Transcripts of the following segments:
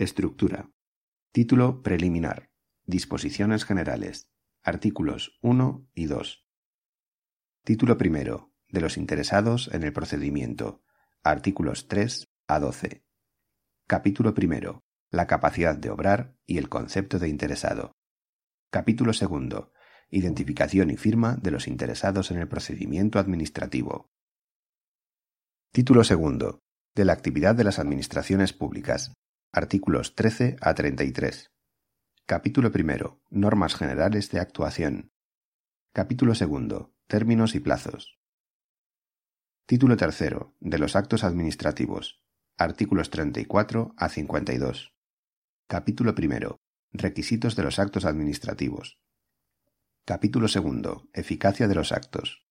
Estructura. Título preliminar. Disposiciones generales. Artículos 1 y 2. Título primero. De los interesados en el procedimiento. Artículos 3 a 12. Capítulo primero. La capacidad de obrar y el concepto de interesado. Capítulo segundo. Identificación y firma de los interesados en el procedimiento administrativo. Título segundo. De la actividad de las administraciones públicas. Artículos 13 a 33. Capítulo primero. Normas generales de actuación. Capítulo segundo. Términos y plazos. Título tercero. De los actos administrativos. Artículos 34 a 52. Capítulo primero. Requisitos de los actos administrativos. Capítulo segundo. Eficacia de los actos.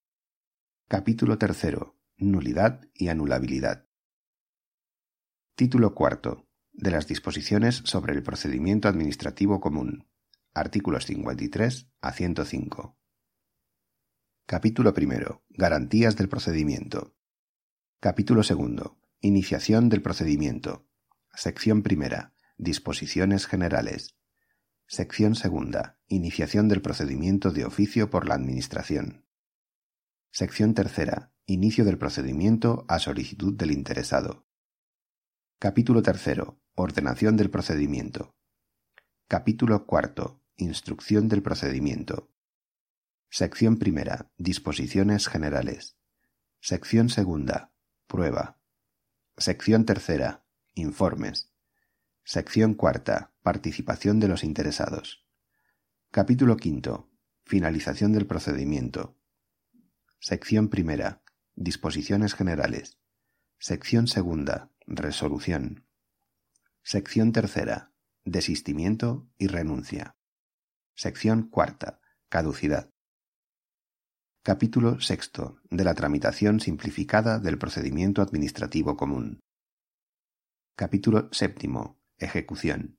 Capítulo tercero. Nulidad y anulabilidad. Título cuarto de las disposiciones sobre el procedimiento administrativo común. Artículos 53 a 105. Capítulo primero. Garantías del procedimiento. Capítulo segundo. Iniciación del procedimiento. Sección primera. Disposiciones generales. Sección segunda. Iniciación del procedimiento de oficio por la Administración. Sección tercera. Inicio del procedimiento a solicitud del interesado. Capítulo tercero. Ordenación del procedimiento. Capítulo cuarto. Instrucción del procedimiento. Sección primera. Disposiciones generales. Sección segunda. Prueba. Sección tercera. Informes. Sección cuarta. Participación de los interesados. Capítulo quinto. Finalización del procedimiento. Sección primera. Disposiciones generales. Sección segunda. Resolución. Sección tercera. Desistimiento y renuncia. Sección cuarta. Caducidad. Capítulo sexto. De la tramitación simplificada del procedimiento administrativo común. Capítulo séptimo. Ejecución.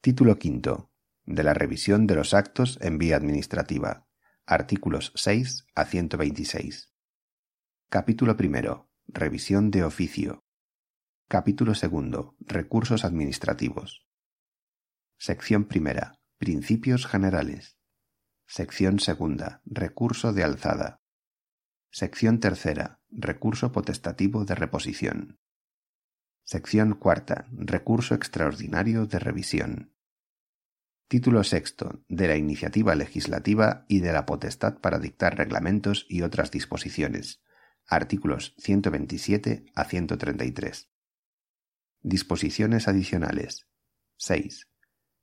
Título quinto. De la revisión de los actos en vía administrativa. Artículos 6 a 126. Capítulo primero. Revisión de oficio. Capítulo segundo. Recursos administrativos. Sección primera. Principios generales. Sección segunda. Recurso de alzada. Sección tercera. Recurso potestativo de reposición. Sección cuarta. Recurso extraordinario de revisión. Título sexto. De la iniciativa legislativa y de la potestad para dictar reglamentos y otras disposiciones. Artículos 127 a 133. Disposiciones adicionales. 6.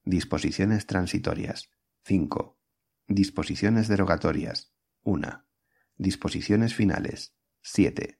Disposiciones transitorias. 5. Disposiciones derogatorias. 1. Disposiciones finales. 7.